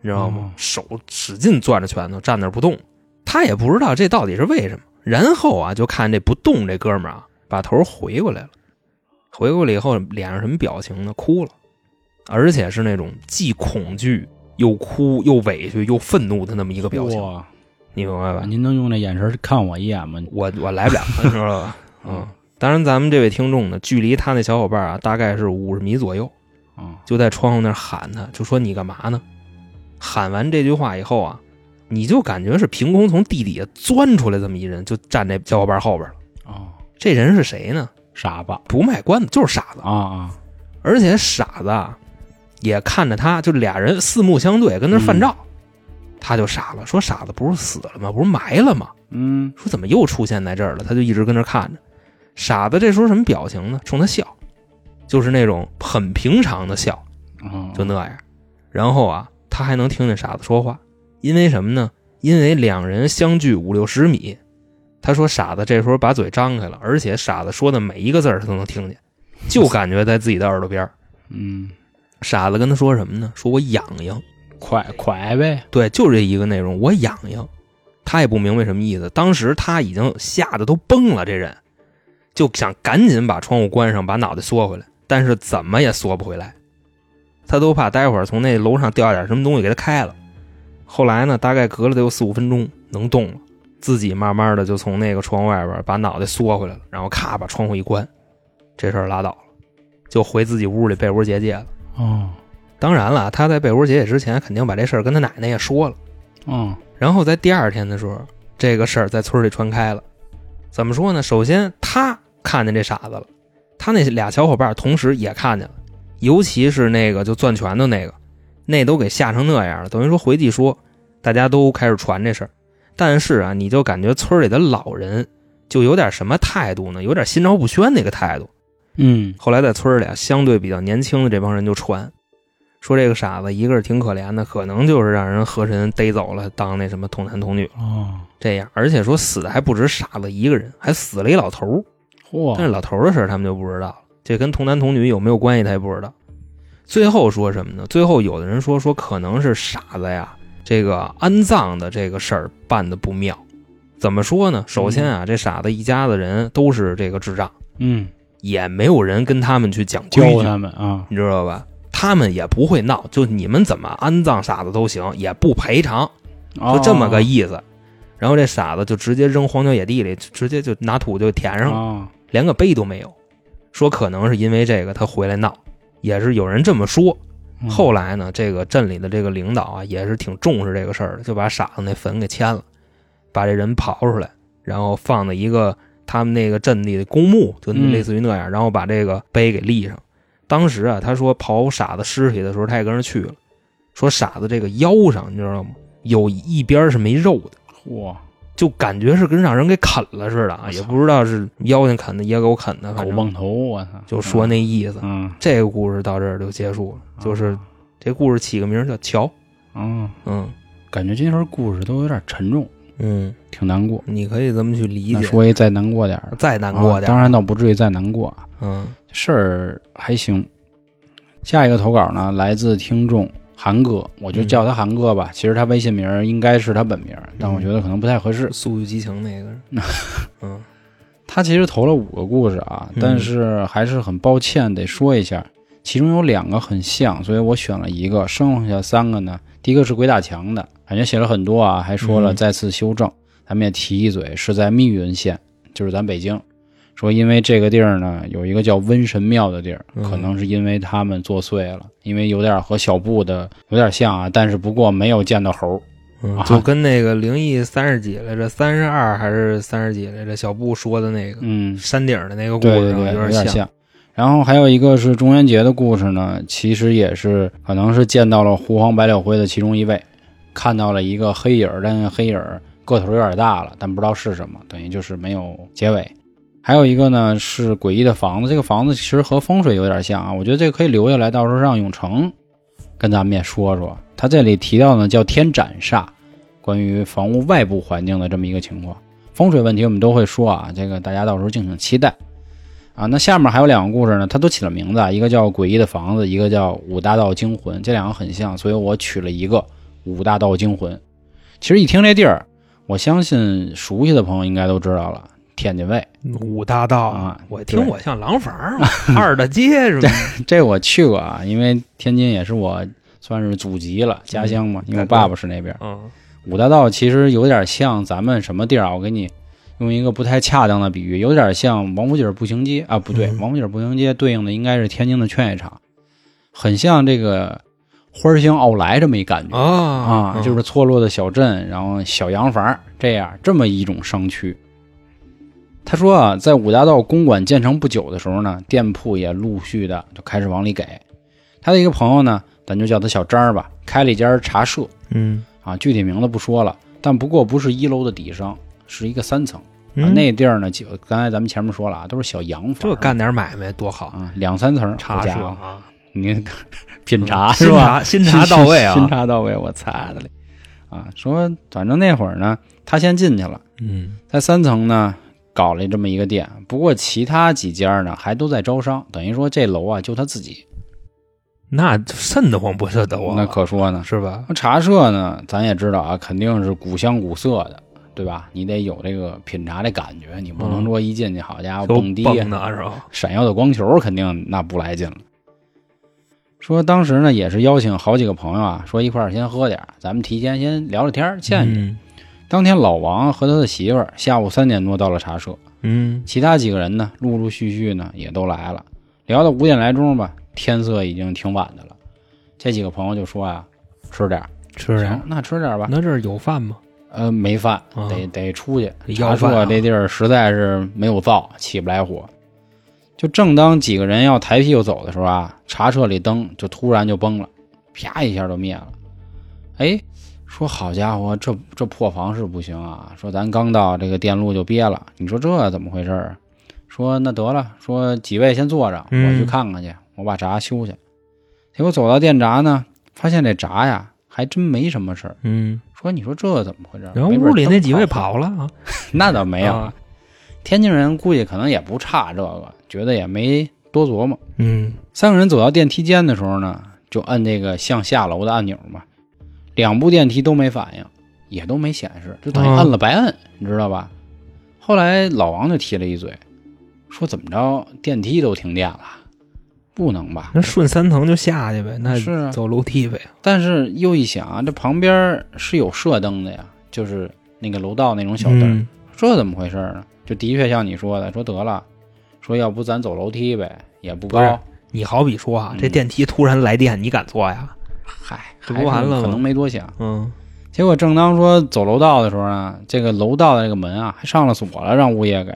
你知道吗？哦手使劲攥着拳头，站那儿不动。他也不知道这到底是为什么。然后啊，就看这不动这哥们儿啊，把头回过来了。回过来以后，脸上什么表情呢？哭了，而且是那种既恐惧又哭又委屈又愤怒的那么一个表情，哇你明白吧？您能用那眼神看我一眼吗？我我来不了，你知道吧？嗯，当然，咱们这位听众呢，距离他那小伙伴啊，大概是五十米左右。啊就在窗户那喊他，就说你干嘛呢？喊完这句话以后啊，你就感觉是凭空从地底下钻出来这么一人，就站这小伙伴后边了。哦，这人是谁呢？傻子不卖关子，就是傻子。啊啊而且傻子啊，也看着他，就俩人四目相对，跟那儿犯照。他就傻了，说傻子不是死了吗？不是埋了吗？嗯说怎么又出现在这儿了？他就一直跟那儿看着。傻子这时候什么表情呢？冲他笑，就是那种很平常的笑，哦就那样。然后啊，他还能听见傻子说话，因为什么呢？因为两人相距五六十米。他说傻子这时候把嘴张开了，而且傻子说的每一个字儿他都能听见，就感觉在自己的耳朵边儿。嗯，傻子跟他说什么呢？说我痒痒。快快呗，对，就这一个内容，我痒痒。他也不明白什么意思，当时他已经吓得都崩了，这人就想赶紧把窗户关上，把脑袋缩回来，但是怎么也缩不回来，他都怕待会儿从那楼上掉点什么东西给他开了。后来呢，大概隔了得有四五分钟，能动了，自己慢慢的就从那个窗外边把脑袋缩回来了，然后咔把窗户一关，这事儿拉倒了，就回自己屋里被窝结界了。哦，当然了，他在被窝结界之前，肯定把这事儿跟他奶奶也说了。嗯然后在第二天的时候，这个事儿在村里传开了。怎么说呢？首先他看见这傻子了，他那俩小伙伴同时也看见了，尤其是那个就攥拳头那个，那都给吓成那样了。等于说回去说，大家都开始传这事儿。但是啊，你就感觉村里的老人就有点什么态度呢？有点心照不宣那个态度。嗯后来在村里啊，相对比较年轻的这帮人就传，说这个傻子一个是挺可怜的，可能就是让人河神逮走了，当那什么童男童女了哦，这样。而且说死的还不止傻子一个人，还死了一老头儿。但是，老头的事他们就不知道了，这跟童男童女有没有关系他也不知道。最后说什么呢？最后有的人说说可能是傻子呀，这个安葬的这个事儿办的不妙。怎么说呢？首先啊，这傻子一家子人都是这个智障，嗯，也没有人跟他们去讲规矩。教他们啊，你知道吧？他们也不会闹，就你们怎么安葬傻子都行，也不赔偿，就这么个意思。然后这傻子就直接扔荒郊野地里，直接就拿土就填上了，啊，连个碑都没有。说可能是因为这个他回来闹，也是有人这么说。嗯后来呢，这个镇里的这个领导啊，也是挺重视这个事儿的，就把傻子那坟给迁了，把这人刨出来，然后放在一个他们那个镇里的公墓，就嗯类似于那样，然后把这个碑给立上。当时啊，他说刨傻子尸体的时候，他也跟着去了，说傻子这个腰上你知道吗，有一边是没肉的。嚯，就感觉是跟让人给啃了似的啊，也不知道是妖精啃的、野狗啃的，狗蹦头，我操，就说那意思。嗯，这个故事到这儿就结束了，就是这故事起个名儿叫乔。嗯，嗯。感觉这份故事都有点沉重，嗯，挺难过。你可以这么去理解。那说一再难过点儿，再难过点儿、啊当然倒不至于再难过啊，嗯。事儿还行。下一个投稿呢，来自听众韩哥，我就叫他韩哥吧。其实他微信名儿应该是他本名儿，但我觉得可能不太合适。速度与激情那个，嗯他其实投了五个故事啊，嗯但是还是很抱歉得说一下，其中有两个很像，所以我选了一个，剩下三个呢，第一个是鬼打墙的，感觉写了很多啊，还说了嗯再次修正，咱们也提一嘴，是在密云县，就是咱北京。说因为这个地儿呢，有一个叫瘟神庙的地儿，嗯可能是因为他们作祟了，因为有点和小布的有点像啊，但是不过没有见到猴就跟那个灵异三十几来着，三十二还是三十几来着？小布说的那个嗯，山顶的那个故对对对，事有有点像。然后还有一个是中元节的故事呢，其实也是可能是见到了狐黄白柳灰的其中一位，看到了一个黑影儿，但是黑影儿个头有点大了，但不知道是什么，等于就是没有结尾。还有一个呢是诡异的房子，这个房子其实和风水有点像啊，我觉得这个可以留下来，到时候让永成跟咱们也说说。他这里提到呢叫天斩煞，关于房屋外部环境的这么一个情况。风水问题我们都会说啊，这个大家到时候敬请期待。啊，那下面还有两个故事呢，它都起了名字，一个叫《诡异的房子》，一个叫《五大道惊魂》，这两个很像，所以我取了一个《五大道惊魂》。其实一听这地儿，我相信熟悉的朋友应该都知道了，天津卫。五大道啊我听我像廊坊嘛，二大街是吧？这我去过啊，因为天津也是我算是祖籍了，家乡嘛，因为我爸爸是那边。嗯五大道其实有点像咱们什么地儿啊？我给你用一个不太恰当的比喻，有点像王府井步行街啊，不对，嗯王府井步行街对应的应该是天津的劝业场，很像这个花乡奥莱这么一感觉啊啊，就是错落的小镇，然后小洋房这样这么一种商区。他说啊，在五大道公馆建成不久的时候呢，店铺也陆续的就开始往里给。他的一个朋友呢，咱就叫他小张儿吧，开了一家茶社。嗯啊，具体名字不说了，但不过不是一楼的底商，是一个三层。啊，嗯那地儿呢，就刚才咱们前面说了啊，都是小洋房，这干点买卖多好，啊，两三层茶社啊，你 品茶新是吧？新茶到位啊，新茶到位，我擦的嘞！啊，说反正那会儿呢，他先进去了，嗯在三层呢搞了这么一个店，不过其他几家呢还都在招商，等于说这楼啊就他自己，那瘆得慌不瘆得慌啊？那可说呢。是吧？那茶社呢，咱也知道啊，肯定是古香古色的，对吧？你得有这个品茶的感觉，你不能说一进去，好家伙蹦迪蹦的是吧？闪耀的光球，肯定那不来劲了。说当时呢，也是邀请好几个朋友啊，说一块儿先喝点儿，咱们提前先聊聊天儿，见见。嗯当天老王和他的媳妇儿下午三点多到了茶社，嗯其他几个人呢，陆陆续续呢也都来了。聊到五点来钟吧，天色已经挺晚的了。这几个朋友就说啊，吃点儿，吃点儿，那吃点儿吧。那这儿有饭吗？呃，没饭，啊得得出去。得茶社这地儿实在是没有灶，起不来火。就正当几个人要抬屁股走的时候啊，茶社里灯就突然就崩了，啪一下就灭了。哎，说好家伙，这这破房是不行啊！说咱刚到这个电路就憋了，你说这怎么回事儿啊？说那得了，说几位先坐着，我嗯去看看去，我把闸修去。结果走到电闸呢，发现这闸呀还真没什么事儿。嗯，说你说这怎么回事？然后没准屋里那几位跑了啊？那倒没有，啊 天津人估计可能也不差这个，觉得也没多琢磨。嗯三个人走到电梯间的时候呢，就按那个向下楼的按钮嘛，两部电梯都没反应，也都没显示，就等于啊摁了白摁，你知道吧？后来老王就提了一嘴，说怎么着电梯都停电了，不能吧？那顺三层就下去呗，那是啊走楼梯呗。但是又一想啊，这旁边是有射灯的呀，就是那个楼道那种小灯，嗯这怎么回事呢？就的确像你说的，说得了，说要不咱走楼梯呗，也不高，你好比说啊，嗯这电梯突然来电，你敢坐呀？嗨，这不完了可能没多想。嗯结果正当说走楼道的时候呢，这个楼道的这个门啊还上了锁了，让物业给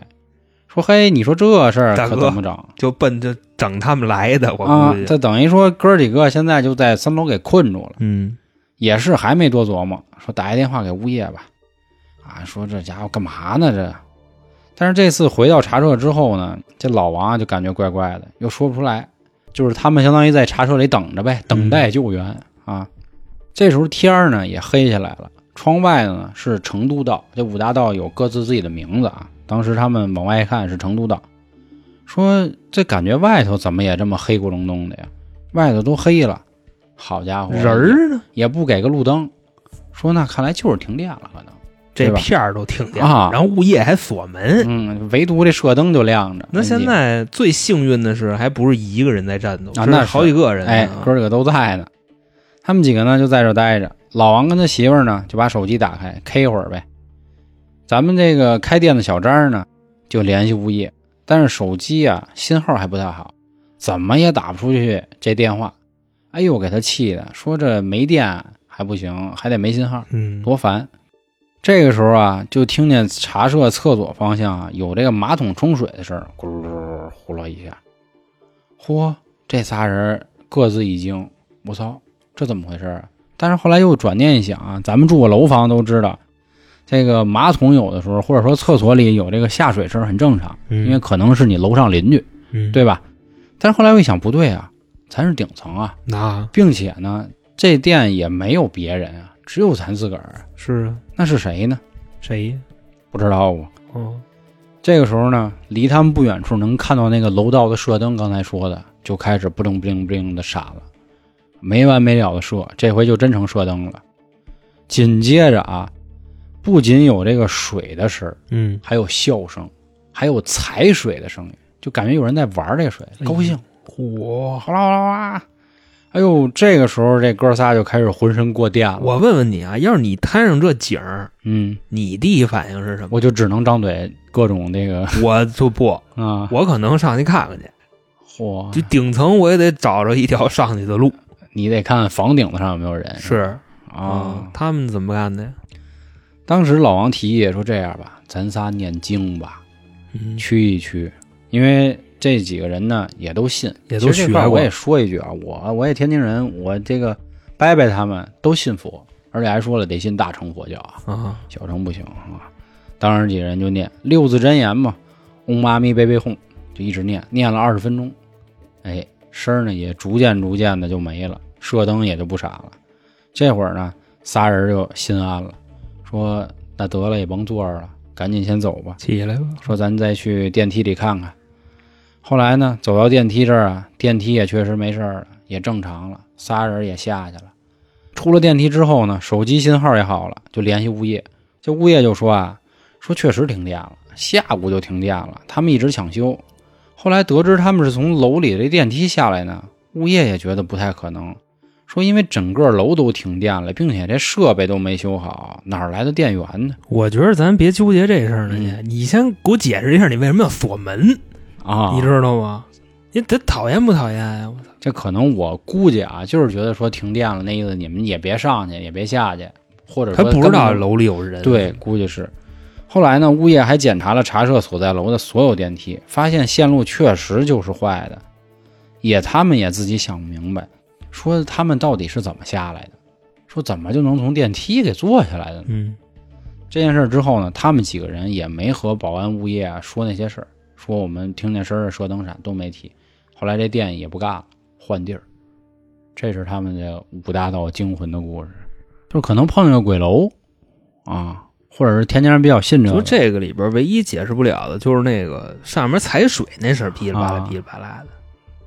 说：“嘿，你说这事儿可怎么整就奔着整他们来的，我啊估？”计。这等于说哥几个现在就在三楼给困住了，嗯也是还没多琢磨，说打一电话给物业吧。啊，说这家伙干嘛呢这？但是这次回到茶社之后呢，这老王啊就感觉怪怪的，又说不出来，就是他们相当于在茶车里等着呗，等待救援、啊。这时候天儿呢也黑下来了，窗外呢是成都道，这五大道有各自自己的名字啊。当时他们往外一看是成都道，说这感觉外头怎么也这么黑咕隆咚的呀？外头都黑了，好家伙，人儿呢？也不给个路灯，说那看来就是停电了，可能。这片儿都停电啊了，然后物业还锁门。嗯，唯独这射灯就亮着。那现在最幸运的是，还不是一个人在战斗，啊那是好几个人呢。哎，哥几个都在呢。他们几个呢就在这待着。老王跟他媳妇儿呢就把手机打开 K 会儿呗。咱们这个开店的小张呢就联系物业，但是手机啊信号还不太好，怎么也打不出去这电话。哎呦，给他气的，说这没电还不行，还得没信号。嗯，多烦！这个时候啊，就听见茶社厕所方向啊有这个马桶冲水的声儿，咕噜噜呼噜一下。嚯，这仨人各自一惊，我操，这怎么回事啊？但是后来又转念一想啊，咱们住过楼房都知道，这个马桶有的时候或者说厕所里有这个下水声很正常，因为可能是你楼上邻居，对吧？但是后来我一想，不对啊，咱是顶层啊，那并且呢，这店也没有别人啊，只有咱自个儿。是啊，那是谁呢？谁呀？不知道啊。哦，这个时候呢，离他们不远处能看到那个楼道的射灯，刚才说的就开始不灵不灵不灵的闪了，没完没了的射，这回就真成射灯了。紧接着啊，不仅有这个水的声儿，嗯，还有笑声，还有踩水的声音，就感觉有人在玩这个水，高兴，嚯！哗啦哗啦哗啦。哎呦，这个时候这哥仨就开始浑身过电了。我问问你啊，要是你摊上这景儿，嗯，你第一反应是什么？我就只能张嘴各种那个我就不，啊，我可能上去看看去。嚯，就顶层我也得找着一条上去的路。你得看房顶子上有没有人是啊。他们怎么干的呀？当时老王提议说：“这样吧，咱仨念经吧，嗯，驱一驱，因为这几个人呢也都信，也都学过我也说一句啊，我我也天津人，我这个伯伯他们都信佛，而且还说了得信大乘佛教啊，啊，小乘不行啊。当时几个人就念六字真言嘛，嗡嘛咪呗呗吽，就一直念，念了二十分钟，哎，声儿呢也逐渐逐渐的就没了，射灯也就不闪了。这会儿呢，仨人就心安了，说那得了也甭坐着了，赶紧先走吧。起来吧。说咱再去电梯里看看。后来呢，走到电梯这儿啊，电梯也确实没事了，也正常了，仨人也下去了。出了电梯之后呢，手机信号也好了，就联系物业。这物业就说啊，说确实停电了，下午就停电了，他们一直抢修。后来得知他们是从楼里这电梯下来呢，物业也觉得不太可能，说因为整个楼都停电了，并且这设备都没修好，哪来的电源呢？我觉得咱别纠结这事儿呢，嗯你先给我解释一下，你为什么要锁门？啊，你知道吗？你他讨厌不讨厌呀？我操！这可能我估计啊，就是觉得说停电了，那意思你们也别上去，也别下去，或者他说不知道楼里有人。对，估计是。后来呢，物业还检查了茶社所在楼的所有电梯，发现线路确实就是坏的，也他们也自己想不明白，说他们到底是怎么下来的，说怎么就能从电梯给坐下来的呢？嗯，这件事儿之后呢，他们几个人也没和保安、物业啊说那些事儿，说我们听见声儿射灯闪都没提。后来这店也不干了，换地儿。这是他们的五大道惊魂的故事，就是可能碰见个鬼楼啊，或者是天津人比较信这个。就。这个里边唯一解释不了的就是那个上面踩水那事儿噼里啪啦啊噼里啪啦的。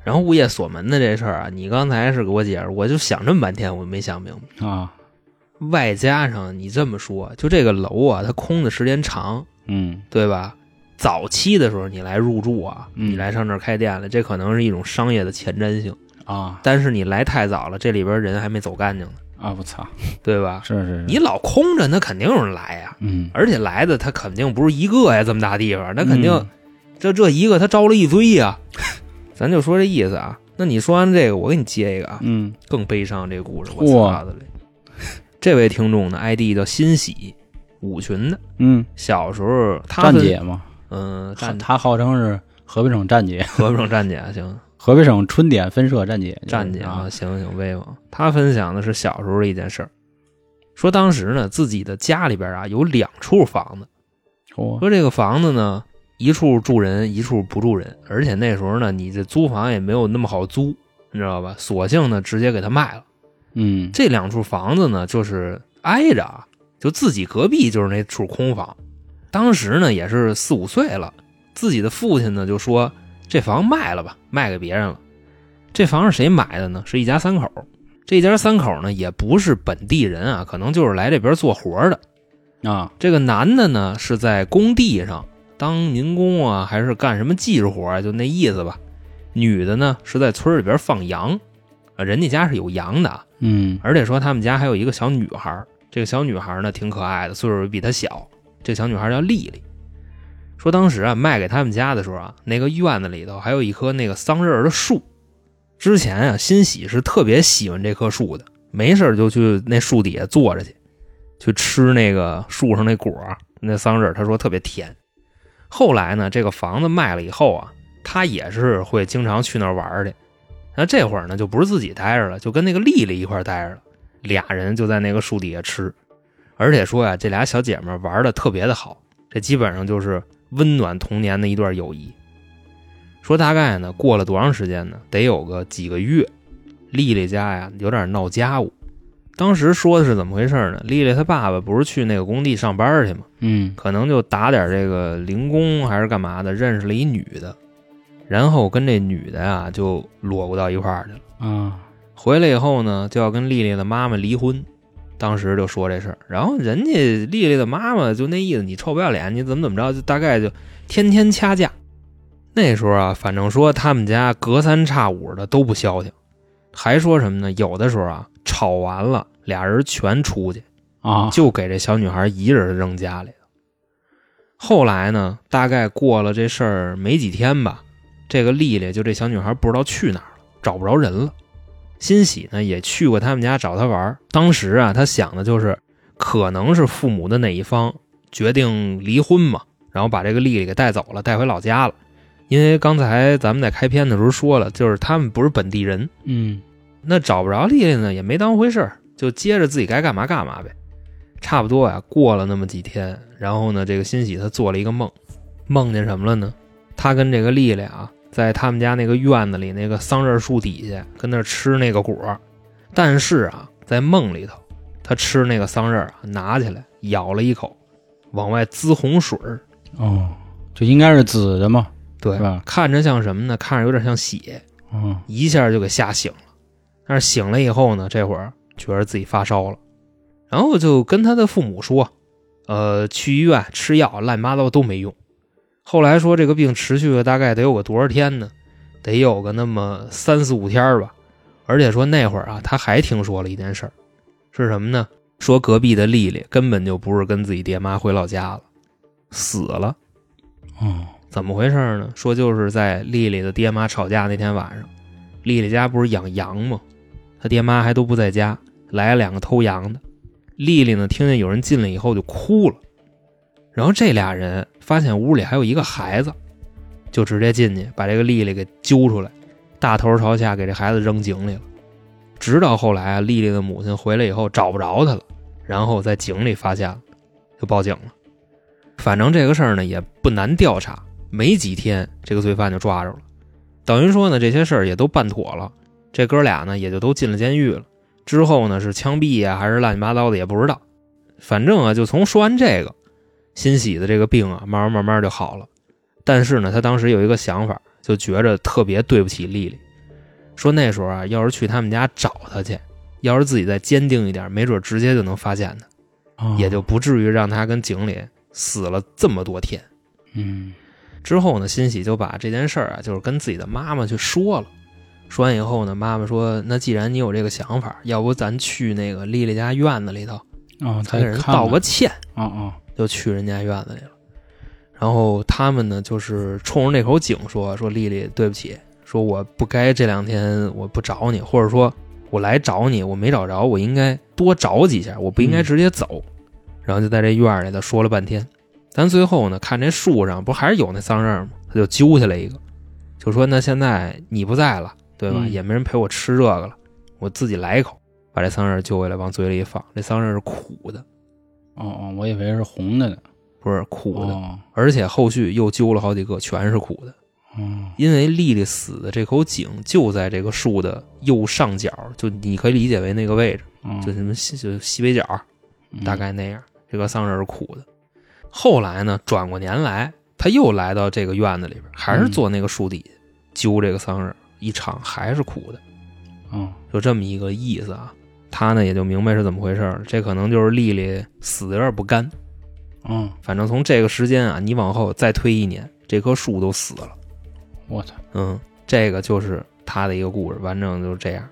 然后物业锁门的这事儿啊，你刚才是给我解释，我就想这么半天，我没想明白。啊，外加上你这么说，就这个楼啊，它空的时间长，嗯对吧？早期的时候你来入住啊，嗯你来上这儿开店了，这可能是一种商业的前瞻性。啊但是你来太早了，这里边人还没走干净呢，啊！我操，对吧？是是是，你老空着，那肯定有人来呀。嗯而且来的他肯定不是一个呀，这么大地方，那肯定、嗯这这一个他招了一堆呀。咱就说这意思啊。那你说完这个，我给你接一个啊，嗯更悲伤这故事。我嚯操的嘞！这位听众呢，ID 叫欣喜，五群的。嗯，小时候他姐嘛，嗯、战他号称是河北省站姐，河北省站姐，行，河北省春点分社站姐，站姐啊啊，，行行威风。他分享的是小时候的一件事儿，说当时呢，自己的家里边啊有两处房子，嚯说这个房子呢，一处住人，一处不住人，而且那时候呢，你这租房也没有那么好租，你知道吧？索性呢，直接给他卖了。嗯这两处房子呢，就是挨着啊，就自己隔壁就是那处空房。当时呢，也是四五岁了，自己的父亲呢就说这房卖了吧，卖给别人了。这房是谁买的呢？是一家三口。这家三口呢，也不是本地人啊，可能就是来这边做活的。啊这个男的呢是在工地上当民工啊，还是干什么技术活啊？就那意思吧。女的呢是在村里边放羊，啊，人家家是有羊的啊，嗯而且说他们家还有一个小女孩，这个小女孩呢挺可爱的，岁数比他小。这小女孩叫丽丽。说当时啊卖给他们家的时候啊，那个院子里头还有一棵那个桑葚的树。之前啊，欣喜是特别喜欢这棵树的，没事就去那树底下坐着去，去吃那个树上那果，那桑葚，他说特别甜。后来呢，这个房子卖了以后啊，他也是会经常去那玩儿去。那这会儿呢，就不是自己待着了，就跟那个丽丽一块儿待着了。俩人就在那个树底下吃，而且说呀，这俩小姐妹儿玩的特别的好，这基本上就是温暖童年的一段友谊。说大概呢，过了多长时间呢？得有个几个月，丽丽家呀有点闹家务。当时说的是怎么回事呢？丽丽她爸爸不是去那个工地上班去吗？嗯可能就打点这个零工还是干嘛的，认识了一女的，然后跟这女的呀就裸过到一块儿去了。啊回来以后呢，就要跟丽丽的妈妈离婚，当时就说这事儿，然后人家丽丽的妈妈就那意思，你臭不要脸，你怎么怎么着，就大概就天天掐架。那时候啊，反正说他们家隔三差五的都不消停，还说什么呢？有的时候啊，吵完了，俩人全出去，啊就给这小女孩一人扔家里了。后来呢，大概过了这事儿没几天吧，这个丽丽就这小女孩不知道去哪儿了，找不着人了。欣喜呢也去过他们家找他玩儿，当时啊，他想的就是可能是父母的哪一方决定离婚嘛，然后把这个丽丽给带走了，带回老家了。因为刚才咱们在开篇的时候说了，就是他们不是本地人，嗯那找不着丽丽呢，也没当回事儿，就接着自己该干嘛干嘛呗。差不多呀，过了那么几天，然后呢，这个欣喜他做了一个梦，梦见什么了呢？他跟这个丽丽啊，在他们家那个院子里那个桑葚树底下跟那儿吃那个果儿，但是啊，在梦里头，他吃那个桑葚啊，拿起来咬了一口，往外滋洪水儿，哦，就应该是紫的嘛，对吧？看着像什么呢？看着有点像血，嗯一下就给吓醒了。但是醒了以后呢，这会儿觉得自己发烧了，然后就跟他的父母说，呃，去医院吃药，乱七八糟都没用。后来说这个病持续了大概得有个多少天呢？得有个那么三四五天吧。而且说那会儿啊，他还听说了一件事儿，是什么呢？说隔壁的丽丽根本就不是跟自己爹妈回老家了，死了。哦怎么回事呢？说就是在丽丽的爹妈吵架那天晚上，丽丽家不是养羊吗？她爹妈还都不在家，来了两个偷羊的。丽丽呢，听见有人进来以后就哭了，然后这俩人发现屋里还有一个孩子，就直接进去把这个丽丽给揪出来，大头朝下给这孩子扔井里了。直到后来啊，丽丽的母亲回来以后找不着她了，然后在井里发现了，就报警了。反正这个事儿呢也不难调查，没几天这个罪犯就抓着了。等于说呢，这些事儿也都办妥了，这哥俩呢也就都进了监狱了。之后呢是枪毙呀、还是乱七八糟的也不知道。反正啊，就从说完这个，欣喜的这个病啊，慢慢慢慢就好了。但是呢，他当时有一个想法，就觉着特别对不起丽丽，说那时候啊，要是去他们家找她去，要是自己再坚定一点，没准直接就能发现她。哦也就不至于让他跟井里死了这么多天。嗯之后呢，欣喜就把这件事儿啊，就是跟自己的妈妈去说了。说完以后呢，妈妈说：“那既然你有这个想法，要不咱去那个丽丽家院子里头，哦，咱给人道个歉。哦哦，”就去人家院子里了。然后他们呢，就是冲着那口井说：“说丽丽，对不起，说我不该这两天我不找你，或者说我来找你，我没找着，我应该多找几下，我不应该嗯直接走。然后就在这院儿里头说了半天，但最后呢，看这树上不还是有那桑葚吗？他就揪下来一个，就说：“那现在你不在了，对吧？嗯也没人陪我吃这个了，我自己来一口，把这桑葚揪下来往嘴里一放。这桑葚是苦的，哦哦，我以为是红的呢。不是苦的，哦而且后续又揪了好几个，全是苦的。嗯因为丽丽死的这口井就在这个树的右上角，就你可以理解为那个位置，哦，就什么西就西北角，嗯大概那样。这个桑葚是苦的。后来呢，转过年来，他又来到这个院子里边，还是坐那个树底下揪这个桑葚，一尝还是苦的，嗯就这么一个意思啊。他呢也就明白是怎么回事了，这可能就是丽丽死的有点不甘。嗯，反正从这个时间啊，你往后再推一年，这棵树都死了。我操，嗯，这个就是他的一个故事，完整就是这样。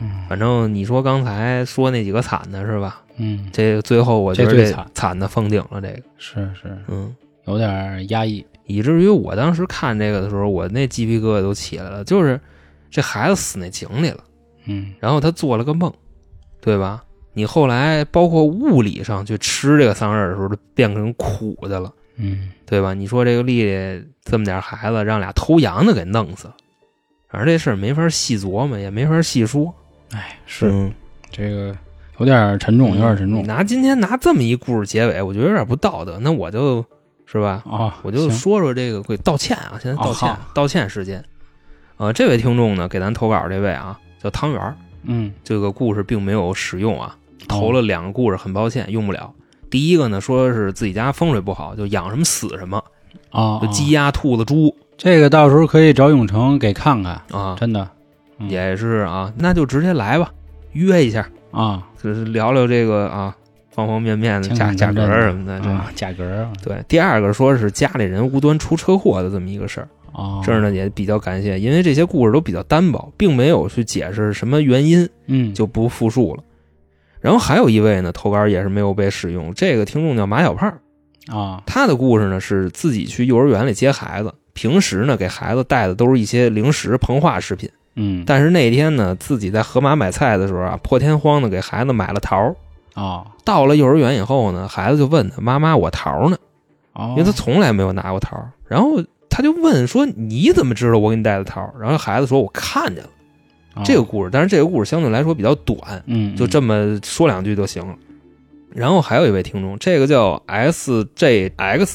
嗯反正你说刚才说那几个惨的是吧？嗯，这个最后我觉得惨惨的封顶了，这个，是是嗯，有点压抑。以至于我当时看这个的时候，我那鸡皮疙瘩都起来了。就是这孩子死那井里了，嗯然后他做了个梦，对吧？你后来包括物理上去吃这个桑葚的时候，就变成苦的了，嗯对吧？你说这个丽丽这么点孩子，让俩偷羊的给弄死了，反正这事儿没法细琢磨，也没法细说。哎，是嗯这个有点沉重，有点沉重你拿今天拿这么一故事结尾，我觉得有点不道德。那我就是吧，啊。我就说说这个，会道歉啊，现在道歉，哦道歉时间。呃，这位听众呢，给咱投稿这位啊，叫汤圆儿，嗯。这个故事并没有使用啊，哦。投了两个故事，很抱歉用不了。第一个呢，说是自己家风水不好，就养什么死什么，啊，鸡鸭兔子猪。这个到时候可以找永成给看看，啊，真的。嗯。也是啊，那就直接来吧，约一下，啊，就是聊聊这个啊，方方面面的价价格什么的，这啊，价格啊。对，第二个说是家里人无端出车祸的这么一个事儿，啊，这儿呢也比较感谢，因为这些故事都比较单薄，并没有去解释什么原因，嗯就不复述了。然后还有一位呢，投稿也是没有被使用，这个听众叫马小胖，啊他的故事呢是自己去幼儿园里接孩子，平时呢给孩子带的都是一些零食、膨化食品，嗯但是那天呢自己在河马买菜的时候啊，破天荒的给孩子买了桃儿。啊到了幼儿园以后呢，孩子就问他妈妈：“我桃儿呢？”哦因为他从来没有拿过桃儿。然后他就问说：“你怎么知道我给你带的桃儿？”然后孩子说：“我看见了。”这个故事，但是这个故事相对来说比较短，嗯，就这么说两句就行了。然后还有一位听众，这个叫 SJX，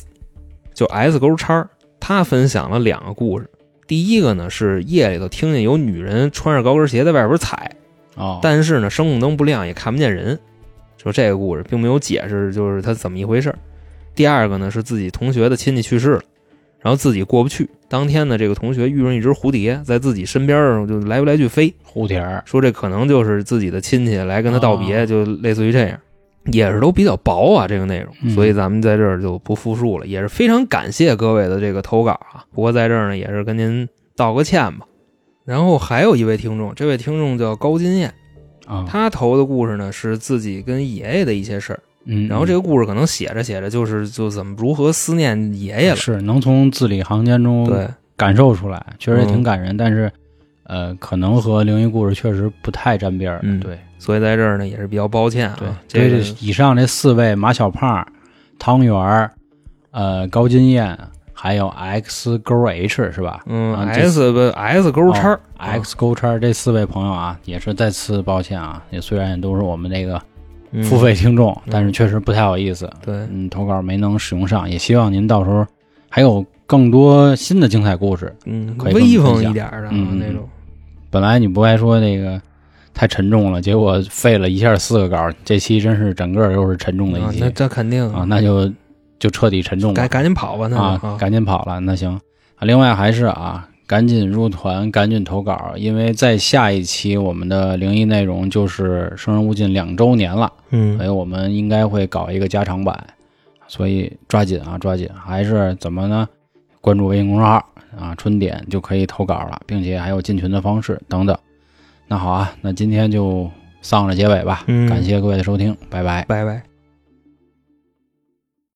就 S 勾叉，他分享了两个故事。第一个呢是夜里头听见有女人穿着高跟鞋在外边踩，哦，但是呢声控灯不亮，也看不见人。说这个故事并没有解释，就是他怎么一回事。第二个呢是自己同学的亲戚去世了，然后自己过不去。当天呢，这个同学遇上一只蝴蝶，在自己身边儿就来不来去飞，蝴蝶，说这可能就是自己的亲戚来跟他道别，哦就类似于这样，也是都比较薄啊这个内容，嗯所以咱们在这儿就不复述了，也是非常感谢各位的这个投稿啊。不过在这儿呢，也是跟您道个歉吧。然后还有一位听众，这位听众叫高金燕，啊，他投的故事呢是自己跟爷爷的一些事儿，嗯，然后这个故事可能写着写着就是就怎么如何思念爷爷了，是能从字里行间中对，感受出来，确实也挺嗯感人，但是呃，可能和灵异故事确实不太沾边儿。嗯对所以在这儿呢也是比较抱歉对啊，，这个这以上这四位马小胖、汤圆儿、呃高金燕，还有 X 勾 H 是吧？嗯 S 不 S 勾叉哦 X 勾叉这四位朋友啊，也是再次抱歉啊，也虽然也都是我们这个嗯付费听众，嗯但是确实不太好意思，对，嗯，投稿没能使用上，也希望您到时候还有更多新的精彩故事。嗯，可以威风一点的那种，本来你不该说那个太沉重了，结果废了一下四个稿，这期真是整个又是沉重的一期，啊那这肯定。啊，那就就彻底沉重了。赶赶紧跑吧，那啊，赶紧跑了。那行。啊，另外还是啊，赶紧入团，赶紧投稿，因为在下一期我们的灵异内容就是《生人勿近》两周年了，嗯所以我们应该会搞一个加长版，所以抓紧啊，抓紧！还是怎么呢？关注微信公众号啊，春点就可以投稿了，并且还有进群的方式等等。那好啊，那今天就丧着结尾吧，嗯感谢各位的收听，拜拜。拜拜。